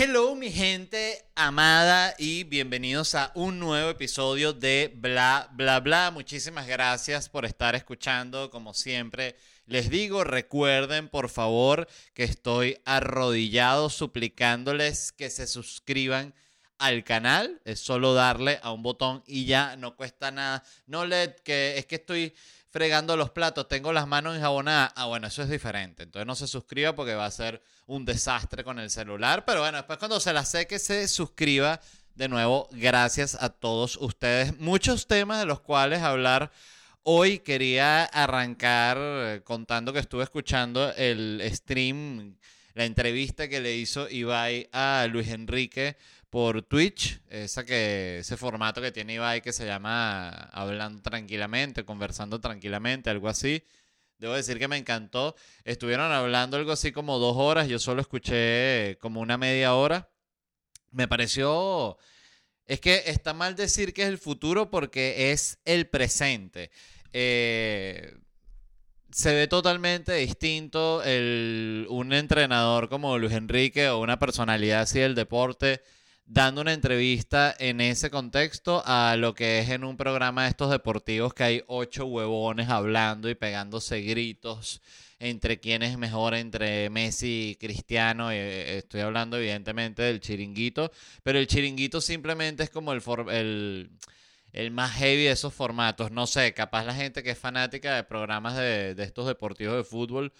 Hello mi gente amada y bienvenidos a un nuevo episodio de Bla Bla Bla. Muchísimas gracias por estar escuchando como siempre. Les digo, recuerden por favor que estoy arrodillado suplicándoles que se suscriban al canal. Es solo darle a un botón y ya no cuesta nada. No le que es que estoy fregando los platos, tengo las manos enjabonadas. Ah, bueno, eso es diferente. Entonces no se suscriba porque va a ser un desastre con el celular. Pero bueno, después cuando se la seque, se suscriba. De nuevo, gracias a todos ustedes. Muchos temas de los cuales hablar. Hoy quería arrancar eh, contando que estuve escuchando el stream, la entrevista que le hizo Ibai a Luis Enrique por Twitch, esa que, ese formato que tiene Ibai que se llama Hablando Tranquilamente, Conversando Tranquilamente, algo así. Debo decir que me encantó. Estuvieron hablando algo así como dos horas, yo solo escuché como una media hora. Me pareció... Es que está mal decir que es el futuro porque es el presente. Eh, se ve totalmente distinto el, un entrenador como Luis Enrique o una personalidad así del deporte dando una entrevista en ese contexto a lo que es en un programa de estos deportivos que hay ocho huevones hablando y pegándose gritos entre quién es mejor entre Messi y Cristiano. Eh, estoy hablando evidentemente del chiringuito, pero el chiringuito simplemente es como el, el, el, más heavy de esos formatos. No sé, capaz la gente que es fanática de programas de, de estos deportivos de fútbol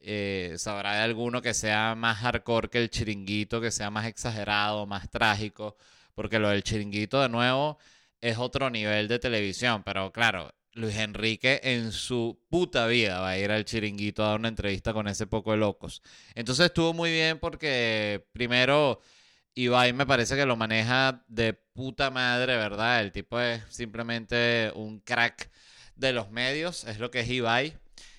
eh, sabrá de alguno que sea más hardcore que el chiringuito, que sea más exagerado, más trágico, porque lo del chiringuito de nuevo es otro nivel de televisión, pero claro, Luis Enrique en su puta vida va a ir al chiringuito a dar una entrevista con ese poco de locos. Entonces estuvo muy bien porque primero Ibai me parece que lo maneja de puta madre, ¿verdad? El tipo es simplemente un crack de los medios, es lo que es Ibai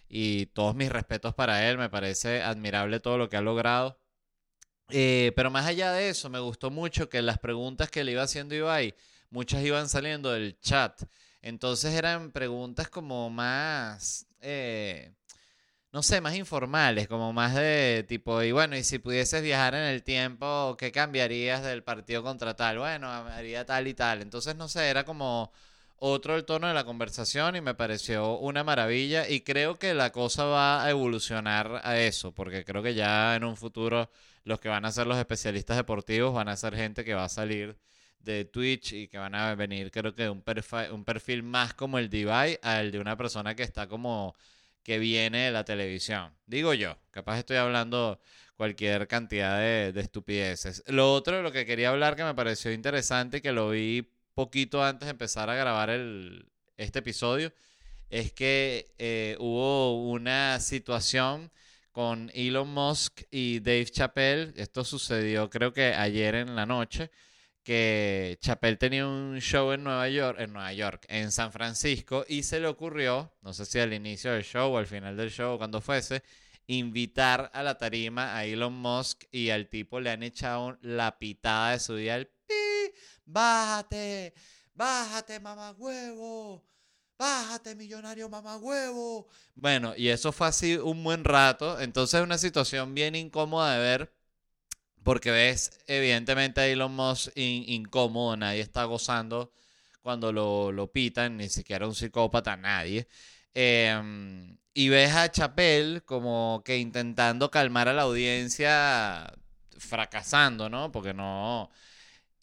y todos mis respetos para él, me parece admirable todo lo que ha logrado. Eh, pero más allá de eso, me gustó mucho que las preguntas que le iba haciendo Ibai, muchas iban saliendo del chat. Entonces eran preguntas como más, eh, no sé, más informales, como más de tipo, y bueno, y si pudieses viajar en el tiempo, ¿qué cambiarías del partido contra tal? Bueno, haría tal y tal. Entonces, no sé, era como otro el tono de la conversación y me pareció una maravilla y creo que la cosa va a evolucionar a eso, porque creo que ya en un futuro los que van a ser los especialistas deportivos van a ser gente que va a salir de Twitch y que van a venir creo que un perfil, un perfil más como el de al de una persona que está como que viene de la televisión. Digo yo, capaz estoy hablando cualquier cantidad de, de estupideces. Lo otro, lo que quería hablar que me pareció interesante y que lo vi poquito antes de empezar a grabar este episodio, es que eh, hubo una situación con Elon Musk y Dave Chappelle. Esto sucedió creo que ayer en la noche, que Chappelle tenía un show en Nueva York, en Nueva York, en San Francisco, y se le ocurrió, no sé si al inicio del show o al final del show, cuando fuese, invitar a la tarima a Elon Musk y al tipo le han echado la pitada de su día al bájate, bájate, mamá huevo, bájate, millonario mamá huevo. Bueno, y eso fue así un buen rato, entonces una situación bien incómoda de ver, porque ves evidentemente a Elon Musk incómodo, nadie está gozando cuando lo, lo pitan, ni siquiera un psicópata, nadie. Em, y ves a Chapel como que intentando calmar a la audiencia, fracasando, ¿no? Porque no,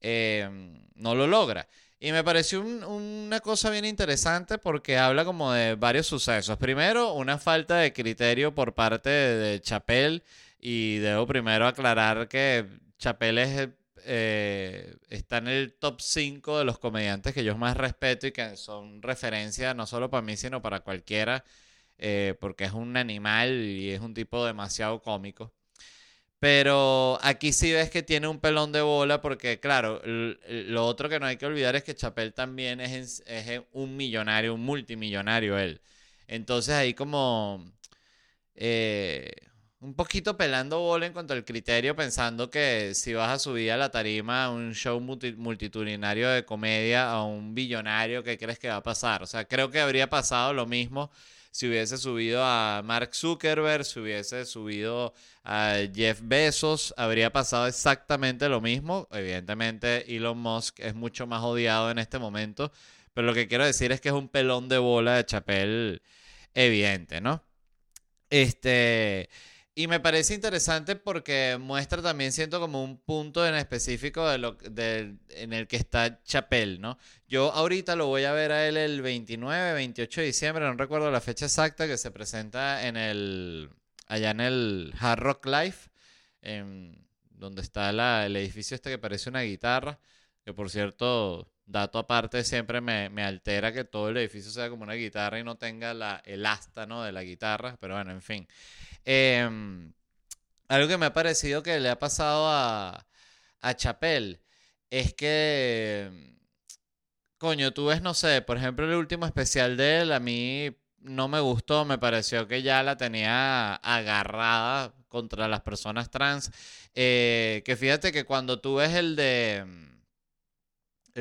Em, no lo logra. Y me pareció una cosa bien interesante porque habla como de varios sucesos. Primero, una falta de criterio por parte de, Chapel. Y debo primero aclarar que Chapel es, eh, está en el top 5 de los comediantes que yo más respeto y que son referencia no solo para mí, sino para cualquiera. Eh, porque es un animal y es un tipo demasiado cómico. Pero aquí sí ves que tiene un pelón de bola porque, claro, lo otro que no hay que olvidar es que Chapel también es, un millonario, un multimillonario él. Entonces ahí como... Eh, un poquito pelando bola en cuanto al criterio, pensando que si vas a subir a la tarima a un show multitudinario de comedia a un billonario, ¿qué crees que va a pasar? O sea, creo que habría pasado lo mismo si hubiese subido a Mark Zuckerberg, si hubiese subido a Jeff Bezos, habría pasado exactamente lo mismo. Evidentemente, Elon Musk es mucho más odiado en este momento, pero lo que quiero decir es que es un pelón de bola de chapel evidente, ¿no? Este. Y me parece interesante porque muestra también, siento como un punto en específico de lo, de, en el que está Chapel, ¿no? Yo ahorita lo voy a ver a él el 29, 28 de diciembre, no recuerdo la fecha exacta, que se presenta en el, allá en el Hard Rock Life, donde está la, el edificio este que parece una guitarra, que por cierto, dato aparte, siempre me, me, altera que todo el edificio sea como una guitarra y no tenga la, el asta, ¿no? De la guitarra, pero bueno, en fin. Em, algo que me ha parecido que le ha pasado a, a Chapel es que, coño, tú ves, no sé, por ejemplo, el último especial de él, a mí no me gustó, me pareció que ya la tenía agarrada contra las personas trans. Eh, que fíjate que cuando tú ves el de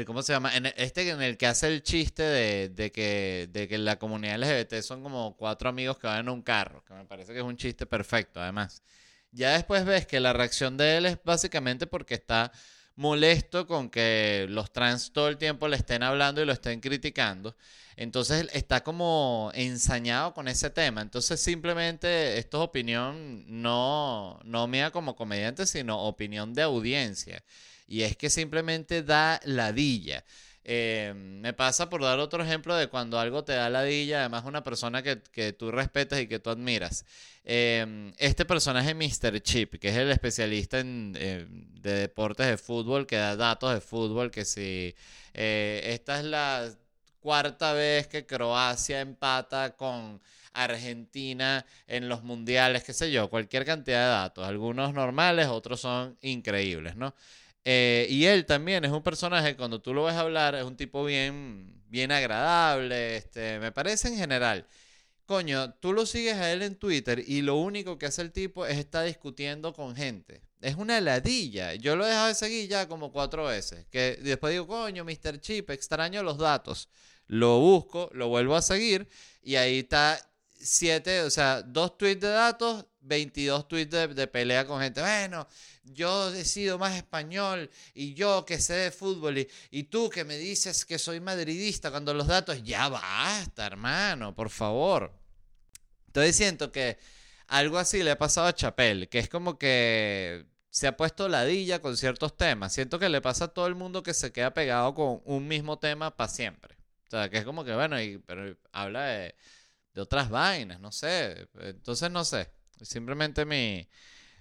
¿Cómo se llama? En este en el que hace el chiste de, que, de que la comunidad LGBT son como cuatro amigos que van en un carro, que me parece que es un chiste perfecto, además. Ya después ves que la reacción de él es básicamente porque está molesto con que los trans todo el tiempo le estén hablando y lo estén criticando. Entonces está como ensañado con ese tema. Entonces simplemente esto es opinión no, no mía como comediante, sino opinión de audiencia y es que simplemente da ladilla. Eh, me pasa por dar otro ejemplo de cuando algo te da ladilla, además una persona que, tú respetas y que tú admiras. Eh, este personaje Mr. Chip, que es el especialista en, eh, de deportes de fútbol, que da datos de fútbol, que si esta es la cuarta vez que Croacia empata con Argentina en los mundiales, qué sé yo, cualquier cantidad de datos, algunos normales, otros son increíbles, ¿no? Eh, y él también es un personaje, cuando tú lo ves hablar, es un tipo bien, bien agradable, este, me parece en general. Coño, tú lo sigues a él en Twitter y lo único que hace el tipo es estar discutiendo con gente. Es una heladilla. Yo lo he dejado de seguir ya como cuatro veces. Que después digo, coño, Mr. Chip, extraño los datos. Lo busco, lo vuelvo a seguir y ahí está siete, o sea, dos tweets de datos, 22 tweets de, pelea con gente. Bueno, yo decido más español y yo que sé de fútbol y, y, tú que me dices que soy madridista cuando los datos, ya basta, hermano, por favor. Entonces siento que algo así le ha pasado a Chapel, que es como que se ha puesto ladilla con ciertos temas. Siento que le pasa a todo el mundo que se queda pegado con un mismo tema para siempre. O sea, que es como que, bueno, y, pero habla de, de otras vainas, no sé. Entonces, no sé. Simplemente mi,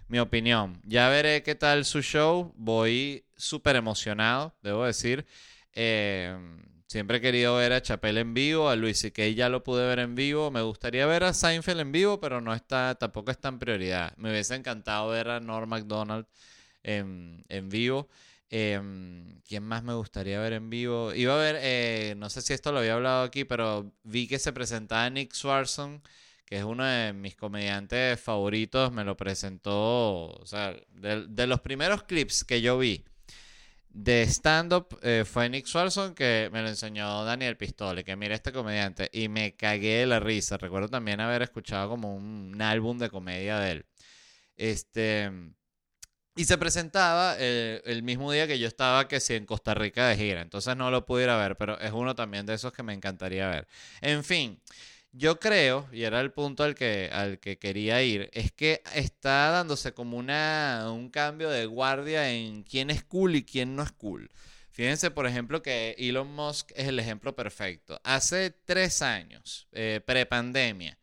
mi opinión. Ya veré qué tal su show. Voy súper emocionado, debo decir. Eh, siempre he querido ver a Chapel en vivo, a Luis C.K. ya lo pude ver en vivo. Me gustaría ver a Seinfeld en vivo, pero no está, tampoco está en prioridad. Me hubiese encantado ver a Norm MacDonald en, vivo. Em, ¿Quién más me gustaría ver en vivo? Iba a ver, eh, no sé si esto lo había hablado aquí, pero vi que se presentaba Nick Swarson que es uno de mis comediantes favoritos, me lo presentó, o sea, de, los primeros clips que yo vi de stand-up eh, fue Nick Swarson, que me lo enseñó Daniel Pistole, que mira este comediante, y me cagué de la risa. Recuerdo también haber escuchado como un, álbum de comedia de él. Este... Y se presentaba eh, el mismo día que yo estaba, que sí, en Costa Rica de gira. Entonces no lo pude ir a ver, pero es uno también de esos que me encantaría ver. En fin, yo creo, y era el punto al que, al que quería ir, es que está dándose como una, un cambio de guardia en quién es cool y quién no es cool. Fíjense, por ejemplo, que Elon Musk es el ejemplo perfecto. Hace tres años, eh, prepandemia,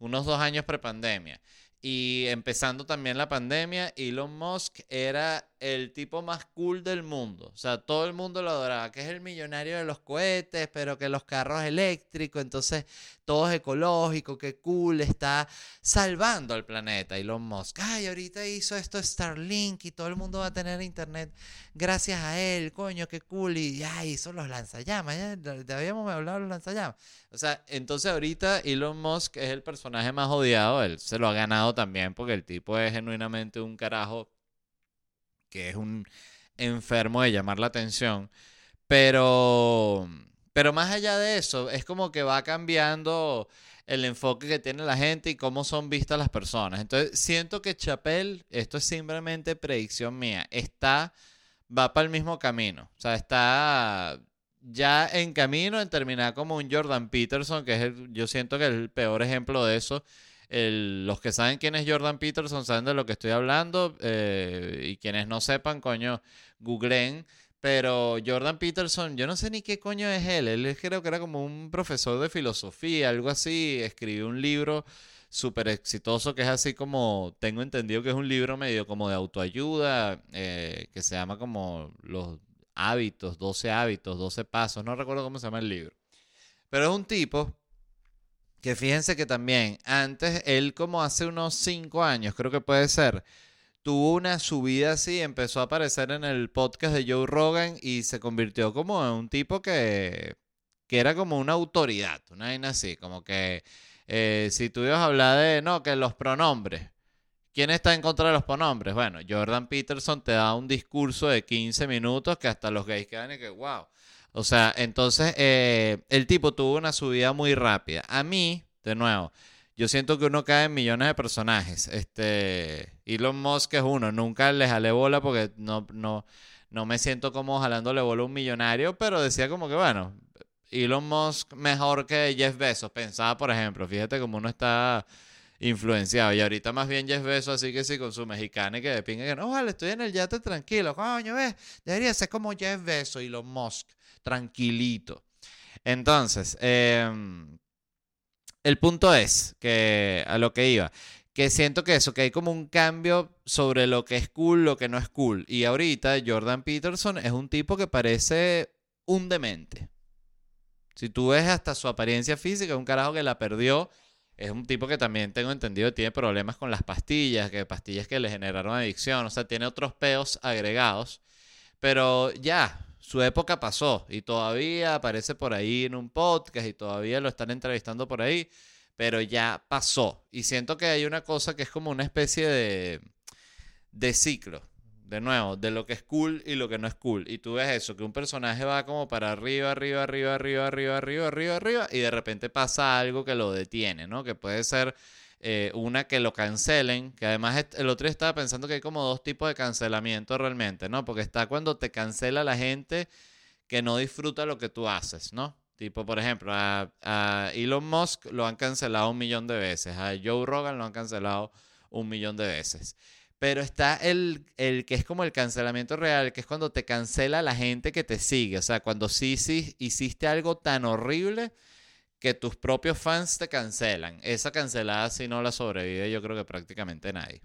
unos dos años prepandemia, y empezando también la pandemia, Elon Musk era el tipo más cool del mundo. O sea, todo el mundo lo adoraba, que es el millonario de los cohetes, pero que los carros eléctricos, entonces todo es ecológico, que cool, está salvando al planeta. Elon Musk, ay, ahorita hizo esto Starlink y todo el mundo va a tener internet gracias a él, coño, qué cool. Y ay, hizo los lanzallamas, ya, te habíamos hablado de los lanzallamas. O sea, entonces ahorita Elon Musk es el personaje más odiado, él se lo ha ganado también porque el tipo es genuinamente un carajo que es un enfermo de llamar la atención. Pero, pero más allá de eso, es como que va cambiando el enfoque que tiene la gente y cómo son vistas las personas. Entonces, siento que Chapel, esto es simplemente predicción mía, está, va para el mismo camino. O sea, está ya en camino en terminar como un Jordan Peterson, que es el, yo siento que es el peor ejemplo de eso los que saben quién es Jordan Peterson saben de lo que estoy hablando. Eh, y quienes no sepan, coño, googleen. Pero Jordan Peterson, yo no sé ni qué coño es él. Él creo que era como un profesor de filosofía, algo así. Escribió un libro súper exitoso que es así como, tengo entendido que es un libro medio como de autoayuda, eh, que se llama como los hábitos, 12 hábitos, 12 pasos. No recuerdo cómo se llama el libro. Pero es un tipo que fíjense que también, antes, él como hace unos cinco años, creo que puede ser, tuvo una subida así, empezó a aparecer en el podcast de Joe Rogan y se convirtió como en un tipo que, que era como una autoridad, una vaina así, como que eh, si tú ibas a hablar de, no, que los pronombres. ¿Quién está en contra de los pronombres? Bueno, Jordan Peterson te da un discurso de 15 minutos que hasta los gays quedan y que, wow. O sea, entonces eh, el tipo tuvo una subida muy rápida. A mí, de nuevo, yo siento que uno cae en millones de personajes. Este, Elon Musk es uno. Nunca le jalé bola porque no, no, no me siento como jalándole bola a un millonario, pero decía como que, bueno, Elon Musk mejor que Jeff Bezos. Pensaba, por ejemplo, fíjate cómo uno está influenciado. Y ahorita más bien Jeff Bezos, así que sí, con su mexicana y que de pinga que no, vale, estoy en el yate tranquilo. Coño, ves, debería ser como Jeff Bezos, Elon Musk tranquilito. Entonces, em, el punto es que a lo que iba, que siento que eso, que hay como un cambio sobre lo que es cool, lo que no es cool. Y ahorita Jordan Peterson es un tipo que parece un demente. Si tú ves hasta su apariencia física, un carajo que la perdió. Es un tipo que también tengo entendido tiene problemas con las pastillas, que pastillas que le generaron adicción, o sea, tiene otros peos agregados. Pero ya, su época pasó y todavía aparece por ahí en un podcast y todavía lo están entrevistando por ahí, pero ya pasó. Y siento que hay una cosa que es como una especie de, de ciclo, de nuevo, de lo que es cool y lo que no es cool. Y tú ves eso, que un personaje va como para arriba, arriba, arriba, arriba, arriba, arriba, arriba, arriba, y de repente pasa algo que lo detiene, ¿no? Que puede ser eh, una que lo cancelen, que además el otro día estaba pensando que hay como dos tipos de cancelamiento realmente, ¿no? Porque está cuando te cancela la gente que no disfruta lo que tú haces, ¿no? Tipo, por ejemplo, a, Elon Musk lo han cancelado un millón de veces, a Joe Rogan lo han cancelado un millón de veces. Pero está el, el que es como el cancelamiento real, que es cuando te cancela la gente que te sigue. O sea, cuando sí, sí hiciste algo tan horrible que tus propios fans te cancelan. Esa cancelada si no la sobrevive yo creo que prácticamente nadie.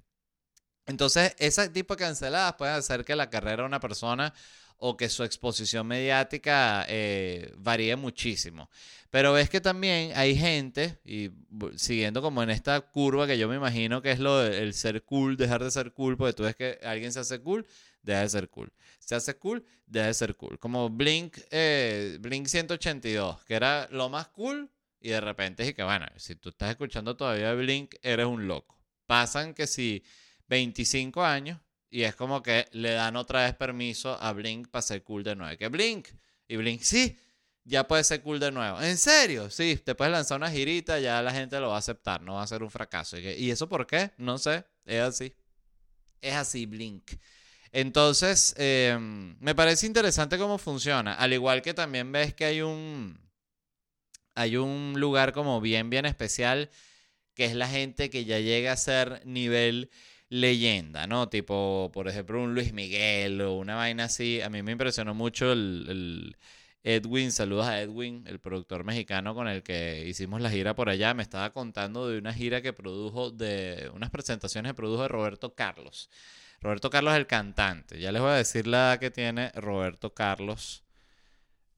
Entonces, ese tipo de canceladas pueden hacer que la carrera de una persona o que su exposición mediática eh, varíe muchísimo. Pero ves que también hay gente, y siguiendo como en esta curva que yo me imagino que es lo del ser cool, dejar de ser cool, porque tú ves que alguien se hace cool, deja de ser cool. Se hace cool, deja de ser cool. Como Blink, eh, Blink 182, que era lo más cool, y de repente es que, bueno, si tú estás escuchando todavía Blink, eres un loco. Pasan que si 25 años, y es como que le dan otra vez permiso a Blink para ser cool de nuevo. Que Blink, y Blink, sí, ya puede ser cool de nuevo. ¿En serio? Sí, te puedes lanzar una girita, ya la gente lo va a aceptar, no va a ser un fracaso. ¿Y, eso por qué? No sé, es así. Es así, Blink. Entonces, em, me parece interesante cómo funciona. Al igual que también ves que hay un, hay un lugar como bien, bien especial, que es la gente que ya llega a ser nivel leyenda, ¿no? Tipo, por ejemplo, un Luis Miguel o una vaina así. A mí me impresionó mucho el, Edwin, saludos a Edwin, el productor mexicano con el que hicimos la gira por allá. Me estaba contando de una gira que produjo, de unas presentaciones que produjo de Roberto Carlos Roberto Carlos es el cantante. Ya les voy a decir la edad que tiene Roberto Carlos,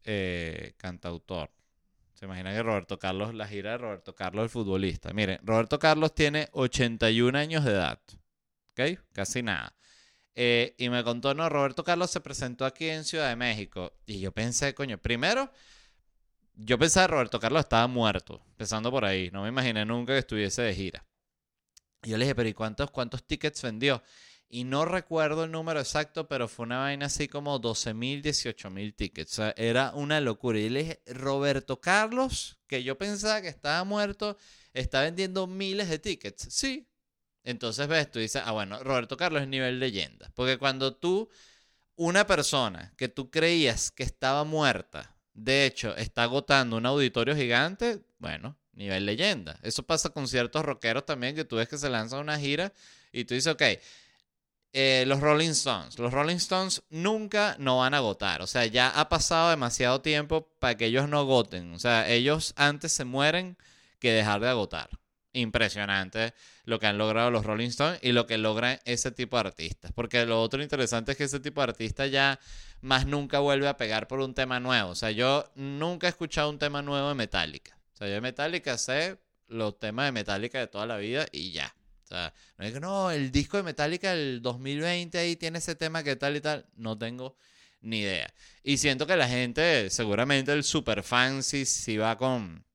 eh, cantautor. Se imagina que Roberto Carlos, la gira de Roberto Carlos, el futbolista. Miren, Roberto Carlos tiene 81 años de edad. Casi nada. Eh, y me contó, no, Roberto Carlos se presentó aquí en Ciudad de México. Y yo pensé, coño, primero, yo pensaba que Roberto Carlos estaba muerto, empezando por ahí. No me imaginé nunca que estuviese de gira. Y yo le dije, pero ¿y cuántos, cuántos tickets vendió? Y no recuerdo el número exacto, pero fue una vaina así como 12 mil, 18 mil tickets. O sea, era una locura. Y le dije, Roberto Carlos, que yo pensaba que estaba muerto, está vendiendo miles de tickets. Sí. Entonces ves, tú dices, ah, bueno, Roberto Carlos es nivel leyenda. Porque cuando tú, una persona que tú creías que estaba muerta, de hecho, está agotando un auditorio gigante, bueno, nivel leyenda. Eso pasa con ciertos rockeros también, que tú ves que se lanzan una gira y tú dices, ok, eh, los Rolling Stones. Los Rolling Stones nunca no van a agotar. O sea, ya ha pasado demasiado tiempo para que ellos no agoten. O sea, ellos antes se mueren que dejar de agotar. Impresionante lo que han logrado los Rolling Stones y lo que logran ese tipo de artistas. Porque lo otro interesante es que ese tipo de artista ya más nunca vuelve a pegar por un tema nuevo. O sea, yo nunca he escuchado un tema nuevo de Metallica. O sea, yo de Metallica sé los temas de Metallica de toda la vida y ya. O sea, no digo, no, el disco de Metallica del 2020 ahí tiene ese tema que tal y tal. No tengo ni idea. Y siento que la gente, seguramente el super fan, si, va con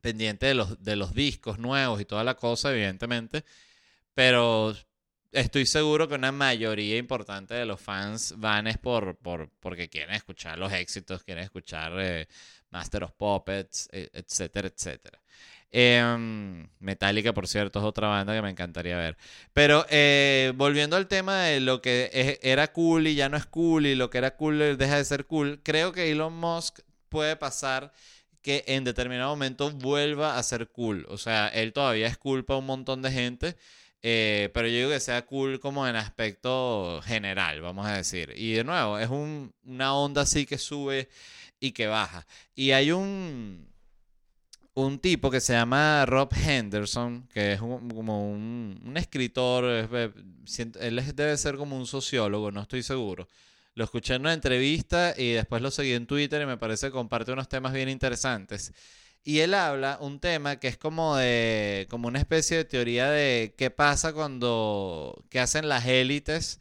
pendiente de los, de los discos nuevos y toda la cosa, evidentemente. Pero estoy seguro que una mayoría importante de los fans van es por, por porque quieren escuchar los éxitos, quieren escuchar eh, Master of Puppets, e, etcétera, etcétera. Eh, Metallica, por cierto, es otra banda que me encantaría ver. Pero eh, volviendo al tema de lo que era cool y ya no es cool y lo que era cool deja de ser cool, creo que Elon Musk puede pasar que en determinado momento vuelva a ser cool. O sea, él todavía es cool para un montón de gente. Eh, pero yo digo que sea cool como en aspecto general, vamos a decir. Y de nuevo, es una onda así que sube y que baja. Y hay un, un tipo que se llama Rob Henderson, que es como un, escritor, él debe ser como un sociólogo, no estoy seguro. Lo escuché en una entrevista y después lo seguí en Twitter y me parece que comparte unos temas bien interesantes. Y él habla un tema que es como de, como una especie de teoría de qué pasa cuando, qué hacen las élites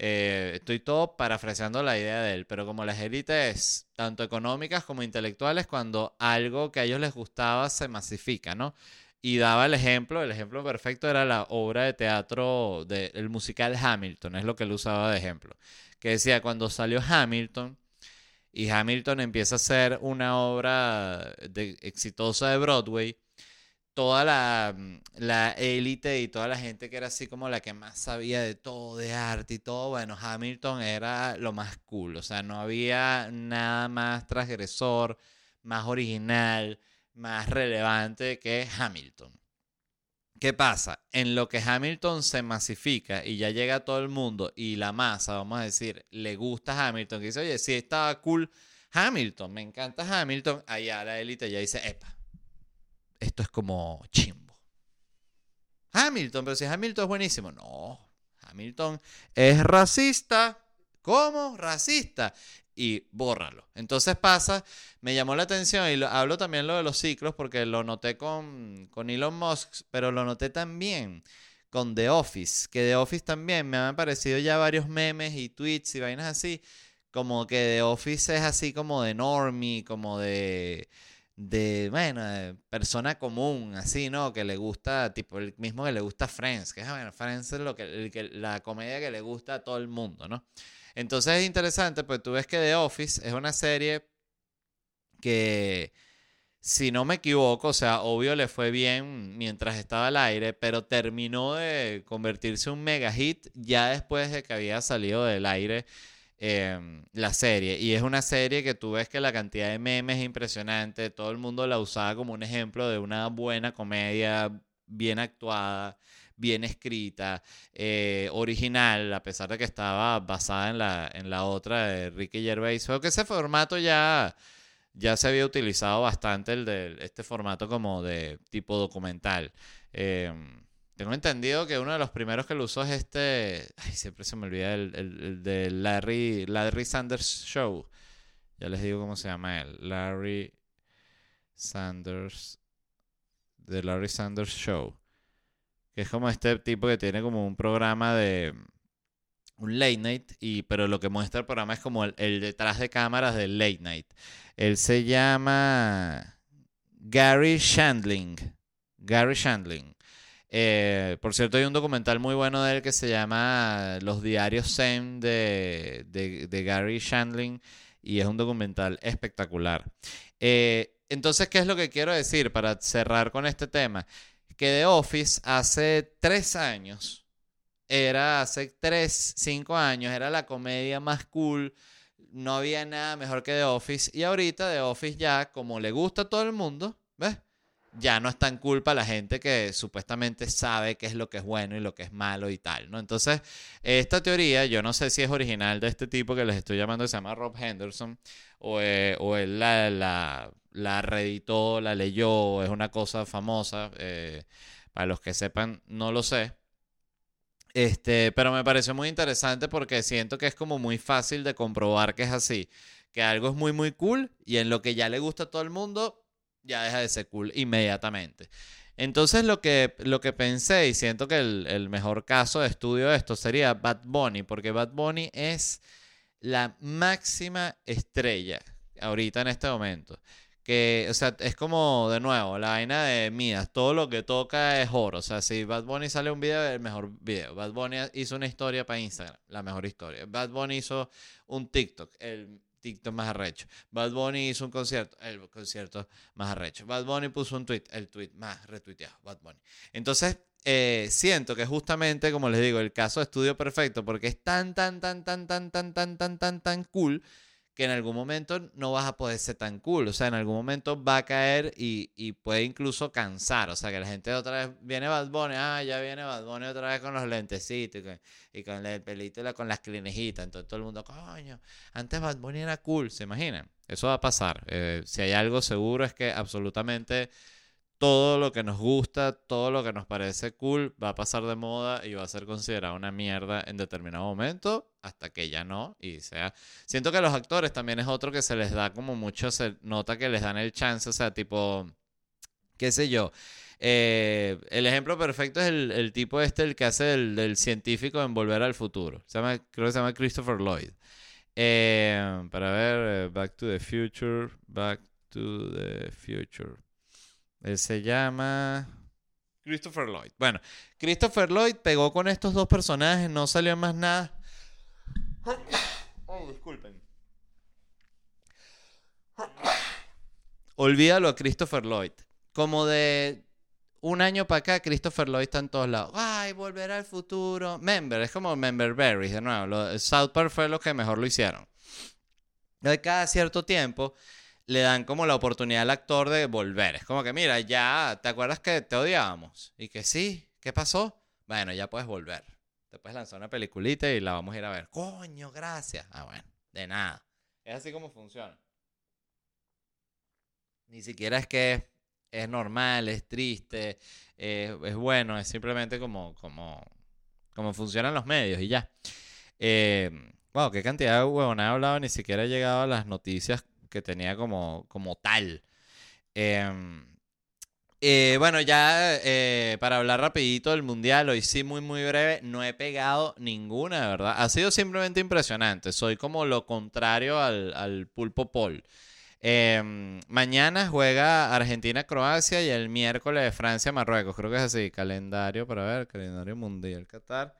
eh, estoy todo parafraseando la idea de él, pero como las élites, tanto económicas como intelectuales, cuando algo que a ellos les gustaba se masifica, ¿no? Y daba el ejemplo, el ejemplo perfecto era la obra de teatro del musical Hamilton, es lo que él usaba de ejemplo. Que decía, cuando salió Hamilton, y Hamilton empieza a ser una obra exitosa de Broadway, toda la, la élite y toda la gente que era así como la que más sabía de todo, de arte y todo, bueno, Hamilton era lo más cool, o sea, no había nada más transgresor, más original, más relevante que Hamilton. ¿Qué pasa? En lo que Hamilton se masifica y ya llega todo el mundo y la masa, vamos a decir, le gusta Hamilton, que dice, oye, si estaba cool Hamilton, me encanta Hamilton, allá la élite ya dice, epa, esto es como chimbo. Hamilton, pero si Hamilton es buenísimo. No, Hamilton es racista. ¿Cómo? Racista. Y bórralo. Entonces pasa, me llamó la atención y hablo también lo de los ciclos porque lo noté con, con Elon Musk, pero lo noté también con The Office, que The Office también me han parecido ya varios memes y tweets y vainas así, como que The Office es así como de normie, como de de, bueno, persona común, así, ¿no? Que le gusta, tipo, el mismo que le gusta Friends, que es, bueno, Friends es lo que, la comedia que le gusta a todo el mundo, ¿no? Entonces es interesante, pues tú ves que The Office es una serie que, si no me equivoco, o sea, obvio le fue bien mientras estaba al aire, pero terminó de convertirse en un mega hit ya después de que había salido del aire Em, la serie. Y es una serie que tú ves que la cantidad de memes es impresionante. Todo el mundo la usaba como un ejemplo de una buena comedia bien actuada, bien escrita, eh, original, a pesar de que estaba basada en la, en la otra de Ricky Gervais. Creo que ese formato ya, ya se había utilizado bastante, el de este formato como de tipo documental. Em, tengo entendido que uno de los primeros que lo usó es este. Ay, siempre se me olvida el, el, de Larry, Larry Sanders Show. Ya les digo cómo se llama él. Larry Sanders. The Larry Sanders Show. Que es como este tipo que tiene como un programa de. Un late night. Y, pero lo que muestra el programa es como el, el detrás de cámaras del late night. Él se llama. Gary Shandling. Gary Shandling. Eh, por cierto, hay un documental muy bueno de él que se llama Los diarios Zen de, Gary Shandling y es un documental espectacular. Eh, entonces, ¿qué es lo que quiero decir para cerrar con este tema? Que The Office hace tres años, era hace tres, cinco años, era la comedia más cool. No había nada mejor que The Office. Y ahorita The Office ya, como le gusta a todo el mundo, ¿ves? Ya no es tan culpa la gente que supuestamente sabe qué es lo que es bueno y lo que es malo y tal, ¿no? Entonces, esta teoría, yo no sé si es original de este tipo que les estoy llamando, se llama Rob Henderson, o, eh, o él la, la, la, reeditó, la leyó, es una cosa famosa, eh, para los que sepan, no lo sé. Este, pero me pareció muy interesante porque siento que es como muy fácil de comprobar que es así, que algo es muy muy cool y en lo que ya le gusta a todo el mundo, ya deja de ser cool inmediatamente. Entonces lo que, lo que pensé y siento que el, mejor caso de estudio de esto sería Bad Bunny, porque Bad Bunny es la máxima estrella ahorita en este momento. Que, o sea, es como, de nuevo, la vaina de Midas, todo lo que toca es oro. O sea, si Bad Bunny sale un video, el mejor video. Bad Bunny hizo una historia para Instagram, la mejor historia. Bad Bunny hizo un TikTok, el TikTok más arrecho. Bad Bunny hizo un concierto, el concierto más arrecho. Bad Bunny puso un tweet, el tweet más retuiteado, Bad Bunny. Entonces, eh, siento que justamente, como les digo, el caso de estudio perfecto, porque es tan, tan, tan, tan, tan, tan, tan, tan, tan, tan cool que en algún momento no vas a poder ser tan cool. O sea, en algún momento va a caer y, puede incluso cansar. O sea, que la gente otra vez viene Bad Bunny, ah, ya viene Bad Bunny otra vez con los lentecitos y con, el pelito y con las clinejitas. Entonces todo el mundo, coño, antes Bad Bunny era cool, ¿se imaginan? Eso va a pasar. Eh, si hay algo seguro es que absolutamente todo lo que nos gusta, todo lo que nos parece cool va a pasar de moda y va a ser considerado una mierda en determinado momento hasta que ya no y sea siento que a los actores también es otro que se les da como mucho se nota que les dan el chance o sea tipo qué sé yo eh, el ejemplo perfecto es el, tipo este el que hace el, científico en Volver al Futuro se llama, creo que se llama Christopher Lloyd eh, para ver eh, Back to the Future Back to the Future él se llama Christopher Lloyd. Bueno, Christopher Lloyd pegó con estos dos personajes, no salió más nada. Oh, disculpen. Olvídalo a Christopher Lloyd. Como de un año para acá, Christopher Lloyd está en todos lados. Ay, volver al futuro. Member, es como Member Berries, de nuevo. South Park fue lo que mejor lo hicieron. Cada cierto tiempo le dan como la oportunidad al actor de volver. Es como que, mira, ya, ¿te acuerdas que te odiábamos? Y que sí, ¿qué pasó? Bueno, ya puedes volver. Te puedes lanzar una peliculita y la vamos a ir a ver. Coño, gracias. Ah, bueno, de nada. Es así como funciona. Ni siquiera es que es normal, es triste, es bueno, es simplemente como, como, como funcionan los medios y ya. Eh, wow, qué cantidad de huevona he hablado, ni siquiera he llegado a las noticias que tenía como, como tal. Em, eh, bueno, ya eh, para hablar rapidito del mundial, hoy sí muy muy breve, no he pegado ninguna, ¿verdad? Ha sido simplemente impresionante, soy como lo contrario al, pulpo pol. Em, mañana juega Argentina-Croacia y el miércoles Francia-Marruecos, creo que es así, calendario para ver, calendario mundial Qatar.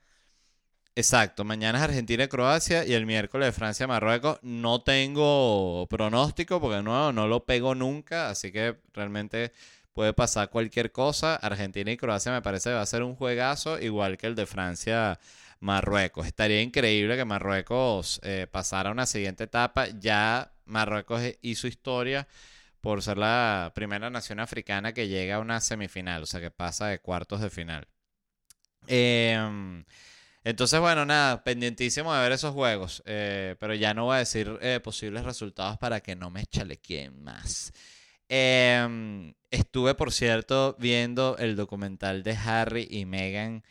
Exacto, mañana es Argentina y Croacia y el miércoles Francia-Marruecos. No tengo pronóstico porque no, no lo pego nunca, así que realmente puede pasar cualquier cosa. Argentina y Croacia me parece que va a ser un juegazo igual que el de Francia-Marruecos. Estaría increíble que Marruecos eh, pasara a una siguiente etapa. Ya Marruecos hizo historia por ser la primera nación africana que llega a una semifinal, o sea que pasa de cuartos de final. Eh, entonces, bueno, nada, pendientísimo de ver esos juegos. Eh, pero ya no voy a decir eh, posibles resultados para que no me chalequeen más. Em, estuve, por cierto, viendo el documental de Harry y Meghan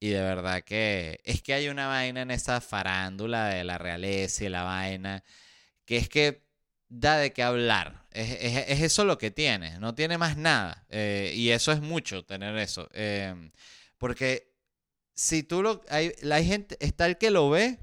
y de verdad que es que hay una vaina en esa farándula de la realeza y la vaina que es que da de qué hablar. Es, eso lo que tiene, no tiene más nada. Eh, y eso es mucho tener eso. Em, porque si tú lo... Hay, la gente, está el que lo ve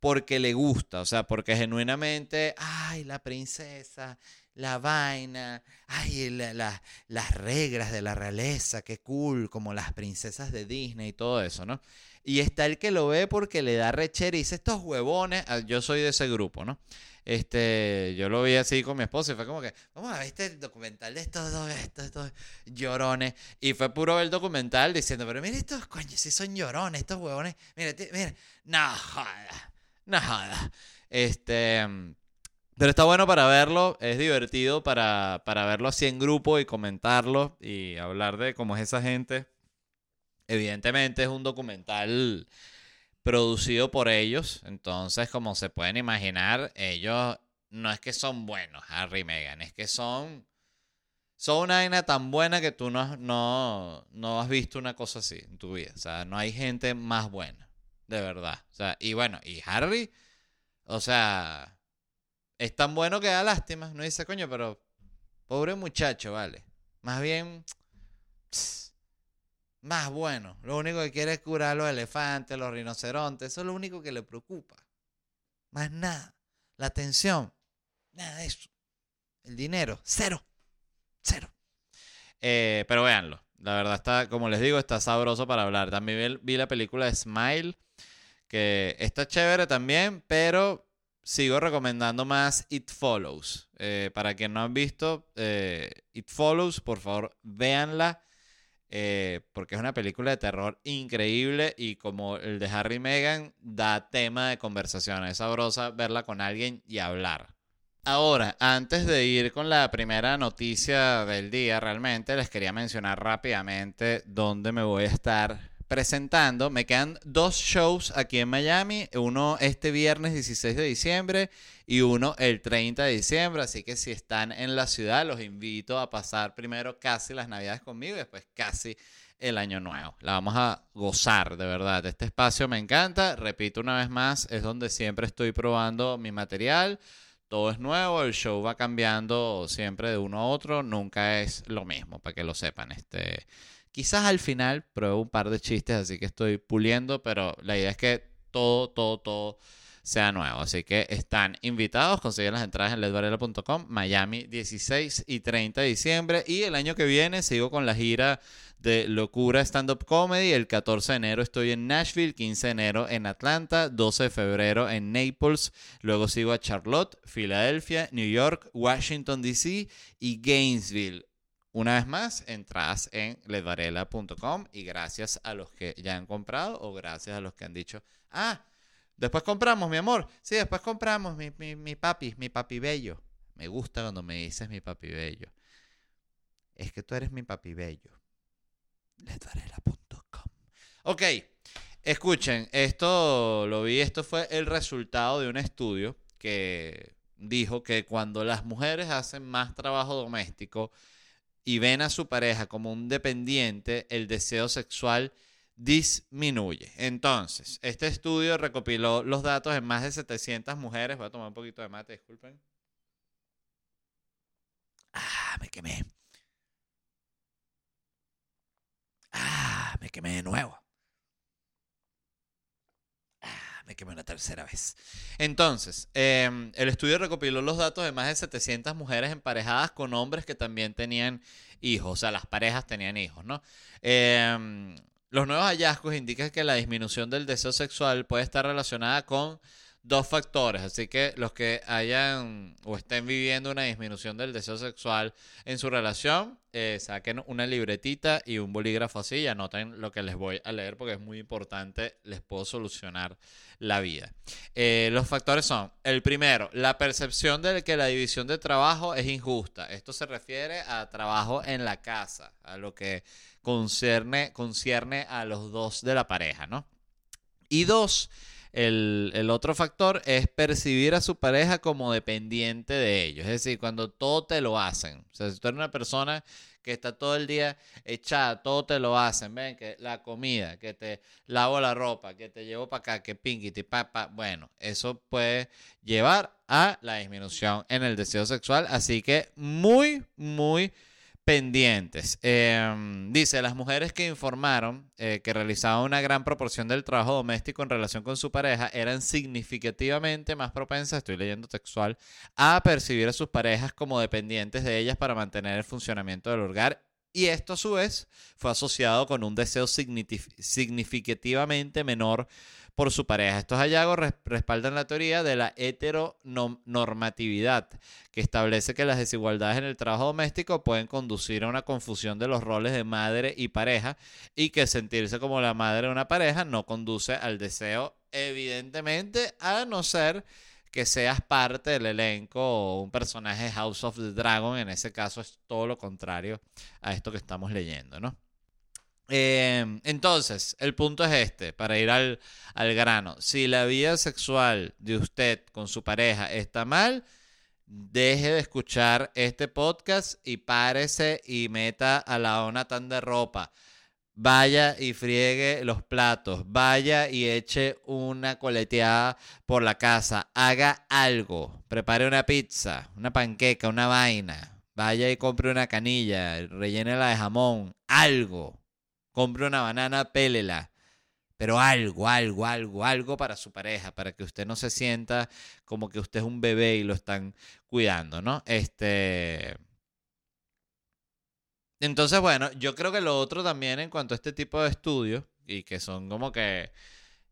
porque le gusta, o sea, porque genuinamente, ay, la princesa, la vaina, ay, las reglas de la realeza, qué cool, como las princesas de Disney y todo eso, ¿no? Y está el que lo ve porque le da recher y dice, estos huevones, ah, yo soy de ese grupo, ¿no? Este, yo lo vi así con mi esposa y fue como que, vamos a ver este documental de estos dos, estos, dos llorones. Y fue puro ver el documental diciendo, pero mira estos coños, si son llorones, estos huevones. Mira, mira, no joda, no. Este, pero está bueno para verlo, es divertido para, para verlo así en grupo y comentarlo y hablar de cómo es esa gente. Evidentemente es un documental producido por ellos. Entonces, como se pueden imaginar, ellos no es que son buenos, Harry y Meghan, es que son, son una vaina tan buena que tú no, no, no has visto una cosa así en tu vida. O sea, no hay gente más buena, de verdad. O sea, y bueno, y Harry, o sea, es tan bueno que da lástima. No dice, coño, pero pobre muchacho, vale. Más bien más bueno. Lo único que quiere es curar a los elefantes, los rinocerontes. Eso es lo único que le preocupa. Más nada. La atención. Nada de eso. El dinero. Cero. Cero. Eh, pero véanlo. La verdad está, como les digo, está sabroso para hablar. También vi, la película Smile, que está chévere también, pero sigo recomendando más It Follows. Eh, para quien no han visto eh, It Follows, por favor, véanla. Eh, porque es una película de terror increíble y como el de Harry y Meghan da tema de conversación. Es sabrosa verla con alguien y hablar. Ahora, antes de ir con la primera noticia del día, realmente les quería mencionar rápidamente dónde me voy a estar presentando. Me quedan dos shows aquí en Miami, uno este viernes 16 de diciembre y uno el 30 de diciembre, así que si están en la ciudad los invito a pasar primero casi las navidades conmigo y después casi el año nuevo. La vamos a gozar, de verdad. Este espacio me encanta, repito una vez más, es donde siempre estoy probando mi material. Todo es nuevo, el show va cambiando siempre de uno a otro, nunca es lo mismo, para que lo sepan. Este, Quizás al final pruebo un par de chistes, así que estoy puliendo, pero la idea es que todo, todo, todo sea nuevo. Así que están invitados, consiguen las entradas en ledvarela.com, Miami 16 y 30 de diciembre. Y el año que viene sigo con la gira de Locura Stand Up Comedy. El 14 de enero estoy en Nashville, 15 de enero en Atlanta, 12 de febrero en Naples. Luego sigo a Charlotte, Filadelfia, New York, Washington DC y Gainesville. Una vez más, entras en ledvarela.com y gracias a los que ya han comprado o gracias a los que han dicho, ah, después compramos, mi amor. Sí, después compramos, mi, mi papi, mi papi bello. Me gusta cuando me dices mi papi bello. Es que tú eres mi papi bello. Ledvarela.com. Ok, escuchen, esto lo vi, esto fue el resultado de un estudio que dijo que cuando las mujeres hacen más trabajo doméstico, y ven a su pareja como un dependiente, el deseo sexual disminuye. Entonces, este estudio recopiló los datos en más de 700 mujeres. Voy a tomar un poquito de mate, disculpen. Ah, me quemé. Ah, me quemé de nuevo me quemé una tercera vez. Entonces, em, el estudio recopiló los datos de más de 700 mujeres emparejadas con hombres que también tenían hijos, o sea, las parejas tenían hijos, ¿no? Em, los nuevos hallazgos indican que la disminución del deseo sexual puede estar relacionada con dos factores. Así que los que hayan o estén viviendo una disminución del deseo sexual en su relación, eh, saquen una libretita y un bolígrafo así y anoten lo que les voy a leer porque es muy importante, les puedo solucionar la vida. Eh, los factores son, el primero, la percepción de que la división de trabajo es injusta. Esto se refiere a trabajo en la casa, a lo que concierne, concierne a los dos de la pareja, ¿no? Y dos, el, el, otro factor es percibir a su pareja como dependiente de ellos. Es decir, cuando todo te lo hacen. O sea, si tú eres una persona que está todo el día echada, todo te lo hacen, ven, que la comida, que te lavo la ropa, que te llevo para acá, que pinky, papá, bueno, eso puede llevar a la disminución en el deseo sexual, así que muy, muy pendientes. Em, dice, las mujeres que informaron eh, que realizaban una gran proporción del trabajo doméstico en relación con su pareja eran significativamente más propensas, estoy leyendo textual, a percibir a sus parejas como dependientes de ellas para mantener el funcionamiento del hogar. Y esto a su vez fue asociado con un deseo significativamente menor por su pareja. Estos hallazgos respaldan la teoría de la heteronormatividad, que establece que las desigualdades en el trabajo doméstico pueden conducir a una confusión de los roles de madre y pareja y que sentirse como la madre de una pareja no conduce al deseo, evidentemente, a no ser que seas parte del elenco o un personaje House of the Dragon. En ese caso es todo lo contrario a esto que estamos leyendo, ¿no? Em, entonces, el punto es este, para ir al, al grano. Si la vida sexual de usted con su pareja está mal, deje de escuchar este podcast y párese y meta a la una tan de ropa. Vaya y friegue los platos. Vaya y eche una coleteada por la casa. Haga algo. Prepare una pizza, una panqueca, una vaina. Vaya y compre una canilla. Rellénela de jamón. Algo compre una banana, pélela. Pero algo, algo, algo, algo para su pareja, para que usted no se sienta como que usted es un bebé y lo están cuidando, ¿no? Este. Entonces, bueno, yo creo que lo otro también en cuanto a este tipo de estudios, y que son como que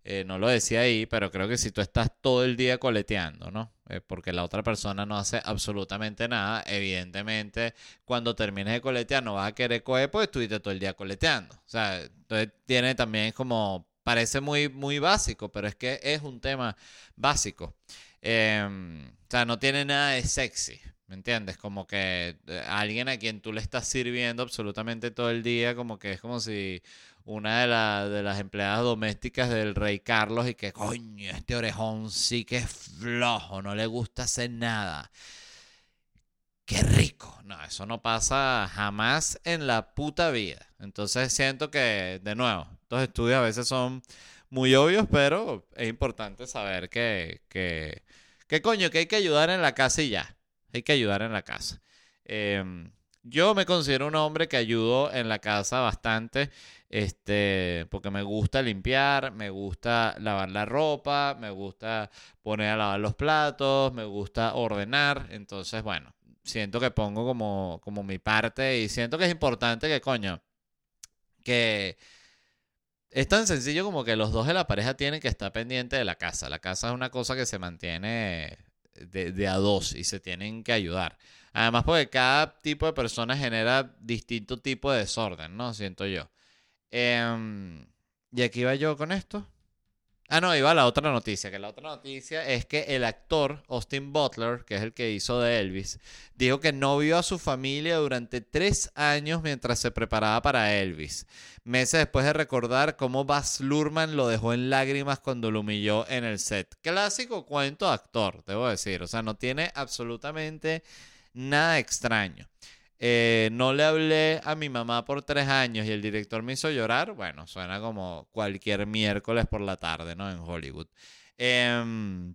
eh, no lo decía ahí, pero creo que si tú estás todo el día coleteando, ¿no? Eh, porque la otra persona no hace absolutamente nada, evidentemente cuando termines de coletear no vas a querer coger, pues estuviste todo el día coleteando. O sea, entonces tiene también como, parece muy, muy básico, pero es que es un tema básico. Em, o sea, no tiene nada de sexy. ¿Me entiendes? Como que eh, alguien a quien tú le estás sirviendo absolutamente todo el día, como que es como si una de, de las empleadas domésticas del rey Carlos y que, coño, este orejón sí que es flojo, no le gusta hacer nada. Qué rico. No, eso no pasa jamás en la puta vida. Entonces siento que, de nuevo, estos estudios a veces son muy obvios, pero es importante saber que, que, que coño, que hay que ayudar en la casa y ya. Hay que ayudar en la casa. Em, yo me considero un hombre que ayudo en la casa bastante. Este, porque me gusta limpiar, me gusta lavar la ropa, me gusta poner a lavar los platos, me gusta ordenar. Entonces, bueno, siento que pongo como, como mi parte y siento que es importante que, coño, que es tan sencillo como que los dos de la pareja tienen que estar pendientes de la casa. La casa es una cosa que se mantiene de, a dos y se tienen que ayudar. Además, porque cada tipo de persona genera distinto tipo de desorden, ¿no? Siento yo. Em, y aquí iba yo con esto. Ah, no, iba la otra noticia, que la otra noticia es que el actor Austin Butler, que es el que hizo de Elvis, dijo que no vio a su familia durante tres años mientras se preparaba para Elvis, meses después de recordar cómo Baz Luhrmann lo dejó en lágrimas cuando lo humilló en el set. Clásico cuento actor, debo decir, o sea, no tiene absolutamente nada extraño. Eh, no le hablé a mi mamá por tres años y el director me hizo llorar. Bueno, suena como cualquier miércoles por la tarde, ¿no? En Hollywood. Em,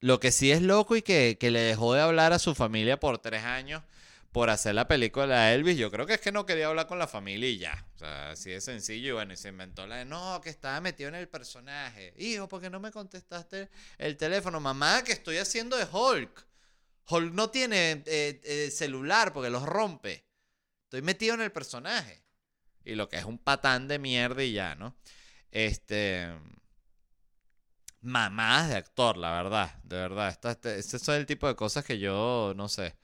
lo que sí es loco y que, que, le dejó de hablar a su familia por tres años por hacer la película de Elvis, yo creo que es que no quería hablar con la familia y ya. O sea, así de sencillo. Y bueno, y se inventó la de, no, que estaba metido en el personaje. Hijo, ¿por qué no me contestaste el teléfono? Mamá, que estoy haciendo de Hulk. No tiene eh, eh, celular porque los rompe. Estoy metido en el personaje. Y lo que es un patán de mierda y ya, ¿no? Este. Mamás de actor, la verdad. De verdad. Este, este es el tipo de cosas que yo, no sé.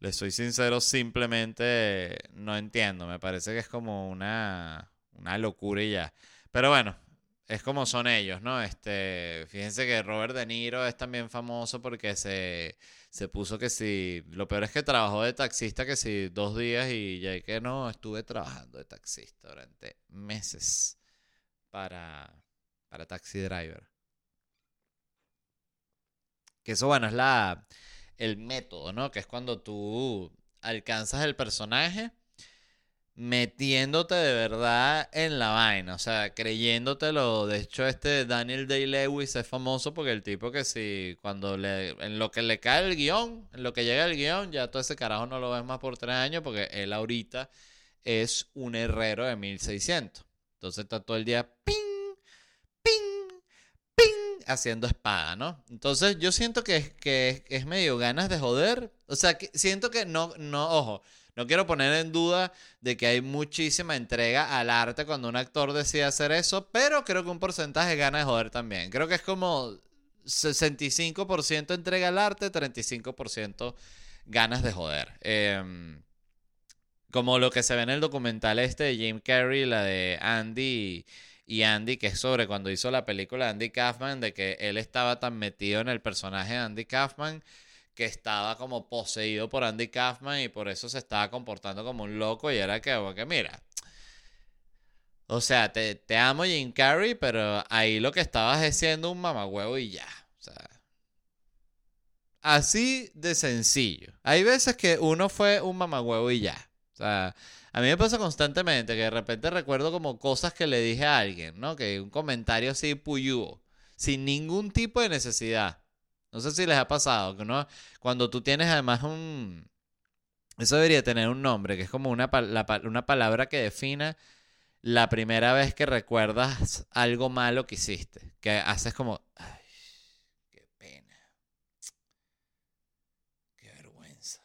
Les soy sincero, simplemente no entiendo. Me parece que es como una, una locura y ya. Pero bueno, es como son ellos, ¿no? Este, fíjense que Robert De Niro es también famoso porque se, se puso que si, lo peor es que trabajó de taxista que si dos días y ya que no, estuve trabajando de taxista durante meses para, para Taxi Driver. Que eso, bueno, es la, el método, ¿no? Que es cuando tú alcanzas el personaje metiéndote de verdad en la vaina, o sea, creyéndotelo. De hecho, este Daniel Day-Lewis es famoso porque el tipo que si cuando le, en lo que le cae el guion, en lo que llega el guion, ya todo ese carajo no lo ves más por tres años porque él ahorita es un herrero de 1600. Entonces está todo el día ping, ping, ping, haciendo espada, ¿no? Entonces yo siento que, que es medio ganas de joder. O sea, que siento que no, no, ojo, no quiero poner en duda de que hay muchísima entrega al arte cuando un actor decide hacer eso, pero creo que un porcentaje gana de joder también. Creo que es como 65% entrega al arte, 35% ganas de joder. Em, como lo que se ve en el documental este de Jim Carrey, la de Andy y Andy, que es sobre cuando hizo la película Andy Kaufman, de que él estaba tan metido en el personaje de Andy Kaufman que estaba como poseído por Andy Kaufman y por eso se estaba comportando como un loco y era que, que mira, o sea, te, te, amo Jim Carrey, pero ahí lo que estabas es siendo un mamagüevo y ya. O sea, así de sencillo. Hay veces que uno fue un mamagüevo y ya. O sea, a mí me pasa constantemente que de repente recuerdo como cosas que le dije a alguien, ¿no? Que un comentario así puyúo, sin ningún tipo de necesidad. No sé si les ha pasado, que uno, cuando tú tienes además un... Eso debería tener un nombre, que es como una, una palabra que defina la primera vez que recuerdas algo malo que hiciste. Que haces como... Ay, qué pena. Qué vergüenza.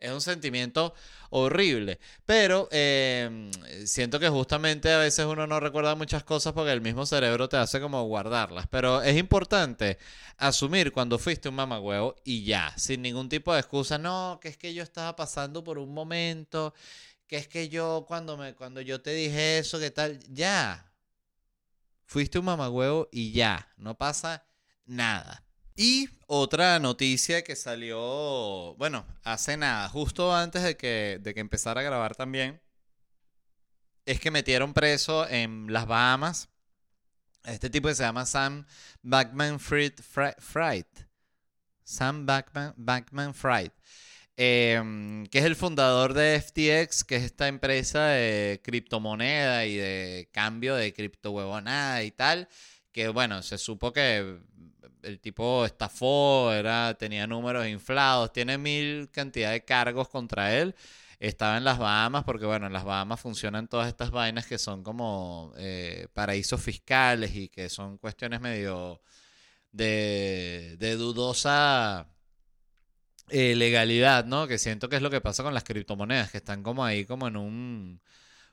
Es un sentimiento horrible. Pero em, siento que justamente a veces uno no recuerda muchas cosas porque el mismo cerebro te hace como guardarlas. Pero es importante asumir cuando fuiste un mamagüevo y ya, sin ningún tipo de excusa. No, que es que yo estaba pasando por un momento, que es que yo cuando, me, cuando yo te dije eso, que tal, ya. Fuiste un mamagüevo y ya, no pasa nada. Y otra noticia que salió, bueno, hace nada, justo antes de que, de que empezara a grabar también, es que metieron preso en las Bahamas este tipo que se llama Sam Backman Fried. Sam Backman, Backman. Em, que es el fundador de FTX, que es esta empresa de criptomoneda y de cambio de criptohuevonada y tal. Que bueno, se supo que el tipo estafó, era, tenía números inflados, tiene mil cantidad de cargos contra él. Estaba en las Bahamas porque, bueno, en las Bahamas funcionan todas estas vainas que son como eh, paraísos fiscales y que son cuestiones medio de, de dudosa eh, legalidad, ¿no? Que siento que es lo que pasa con las criptomonedas, que están como ahí como en un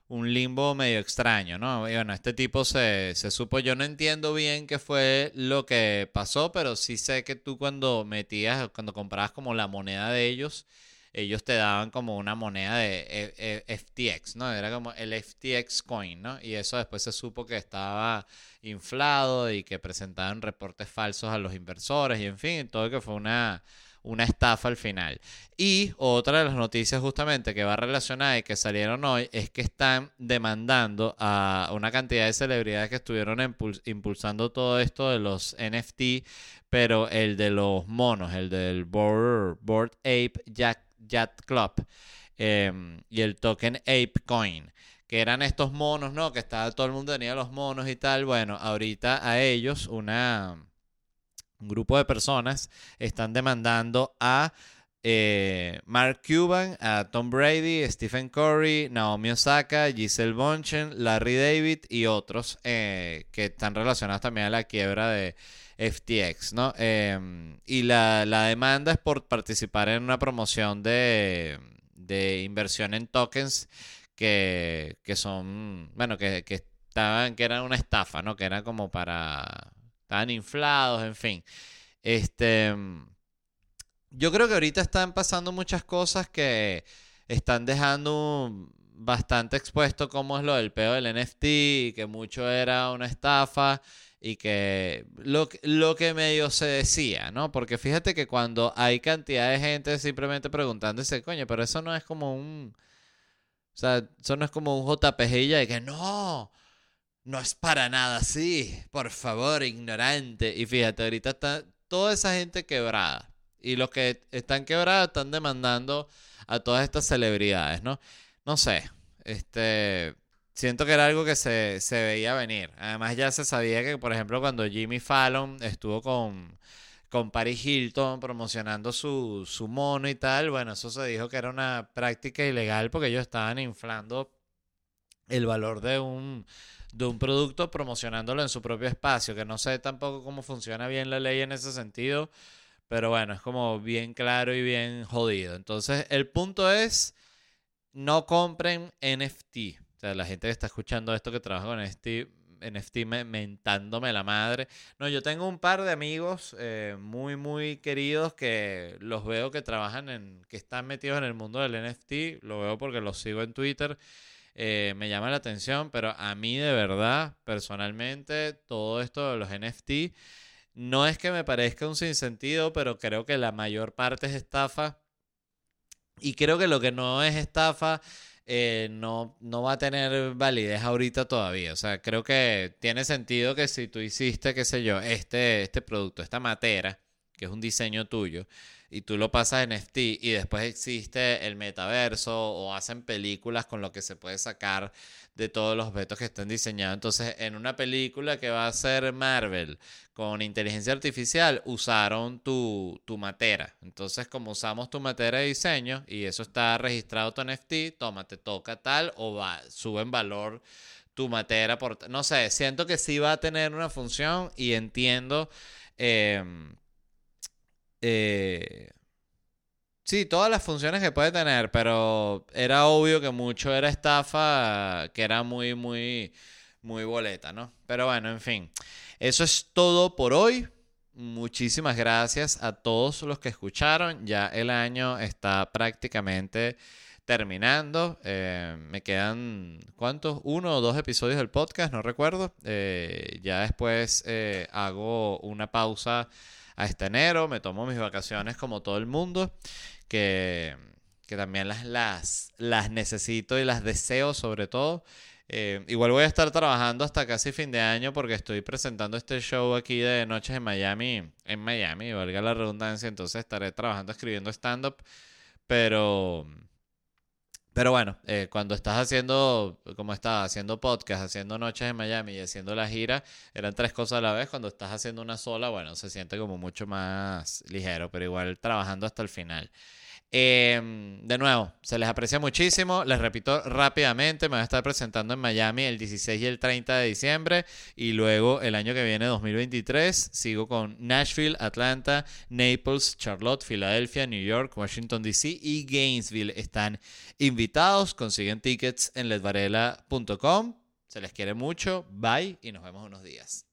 un limbo medio extraño, ¿no? Bueno, este tipo se, se, supo, yo no entiendo bien qué fue lo que pasó, pero sí sé que tú cuando metías, cuando comprabas como la moneda de ellos, ellos te daban como una moneda de e, e, FTX, ¿no? Era como el FTX coin, ¿no? Y eso después se supo que estaba inflado y que presentaban reportes falsos a los inversores y en fin, todo que fue una una estafa al final. Y otra de las noticias justamente que va relacionada y que salieron hoy es que están demandando a una cantidad de celebridades que estuvieron impulsando todo esto de los NFT, pero el de los monos, el del Board, Board Ape Yacht Club em, y el token Ape Coin que eran estos monos, ¿no? Que estaba, todo el mundo tenía los monos y tal. Bueno, ahorita a ellos una, un grupo de personas están demandando a eh, Mark Cuban, a Tom Brady, Stephen Curry, Naomi Osaka, Giselle Bonchen, Larry David y otros eh, que están relacionados también a la quiebra de FTX, ¿no? Em, y la, demanda es por participar en una promoción de, inversión en tokens que, son, bueno, que, que estaban, que eran una estafa, ¿no? Que era como para Estaban inflados, en fin. Este, yo creo que ahorita están pasando muchas cosas que están dejando bastante expuesto cómo es lo del peo del NFT, que mucho era una estafa y que lo, lo que medio se decía, ¿no? Porque fíjate que cuando hay cantidad de gente simplemente preguntándose, coño, pero eso no es como un... O sea, eso no es como un JPG y de que no, no es para nada así. Por favor, ignorante. Y fíjate, ahorita está toda esa gente quebrada. Y los que están quebrados están demandando a todas estas celebridades, ¿no? No sé. Este. Siento que era algo que se, se veía venir. Además, ya se sabía que, por ejemplo, cuando Jimmy Fallon estuvo con, con Paris Hilton promocionando su, su mono y tal, bueno, eso se dijo que era una práctica ilegal porque ellos estaban inflando el valor de un, de un producto promocionándolo en su propio espacio, que no sé tampoco cómo funciona bien la ley en ese sentido, pero bueno, es como bien claro y bien jodido. Entonces, el punto es, no compren NFT. O sea, la gente que está escuchando esto que trabaja con NFT, NFT mentándome la madre. No, yo tengo un par de amigos eh, muy, muy queridos que los veo que trabajan en, que están metidos en el mundo del NFT. Lo veo porque los sigo en Twitter. Eh, me llama la atención, pero a mí de verdad, personalmente, todo esto de los NFT no es que me parezca un sinsentido, pero creo que la mayor parte es estafa. Y creo que lo que no es estafa eh, no, no va a tener validez ahorita todavía. O sea, creo que tiene sentido que si tú hiciste, qué sé yo, este, este producto, esta matera, que es un diseño tuyo, y tú lo pasas en NFT y después existe el metaverso o hacen películas con lo que se puede sacar de todos los vetos que estén diseñados. Entonces, en una película que va a ser Marvel con inteligencia artificial, usaron tu, tu matera. Entonces, como usamos tu matera de diseño y eso está registrado tu NFT, toma, te toca tal o va, sube en valor tu matera. Por, no sé, siento que sí va a tener una función y entiendo. Em, eh, sí, todas las funciones que puede tener, pero era obvio que mucho era estafa, que era muy, muy, muy boleta, ¿no? Pero bueno, en fin. Eso es todo por hoy. Muchísimas gracias a todos los que escucharon. Ya el año está prácticamente terminando. Eh, me quedan, ¿cuántos? Uno o dos episodios del podcast, no recuerdo. Eh, ya después hago una pausa hasta enero, me tomo mis vacaciones como todo el mundo, que, que también las, las, las necesito y las deseo sobre todo. Eh, igual voy a estar trabajando hasta casi fin de año porque estoy presentando este show aquí de Noches en Miami, en Miami, valga la redundancia, entonces estaré trabajando escribiendo stand-up, pero pero bueno, eh, cuando estás haciendo, como estaba, haciendo podcast, haciendo noches en Miami y haciendo la gira, eran tres cosas a la vez. Cuando estás haciendo una sola, bueno, se siente como mucho más ligero, pero igual trabajando hasta el final. Em, de nuevo, se les aprecia muchísimo. Les repito rápidamente, me voy a estar presentando en Miami el 16 y el 30 de diciembre y luego el año que viene, 2023, sigo con Nashville, Atlanta, Naples, Charlotte, Filadelfia, New York, Washington DC y Gainesville. Están invitados, consiguen tickets en ledvarela.com. Se les quiere mucho, bye y nos vemos unos días.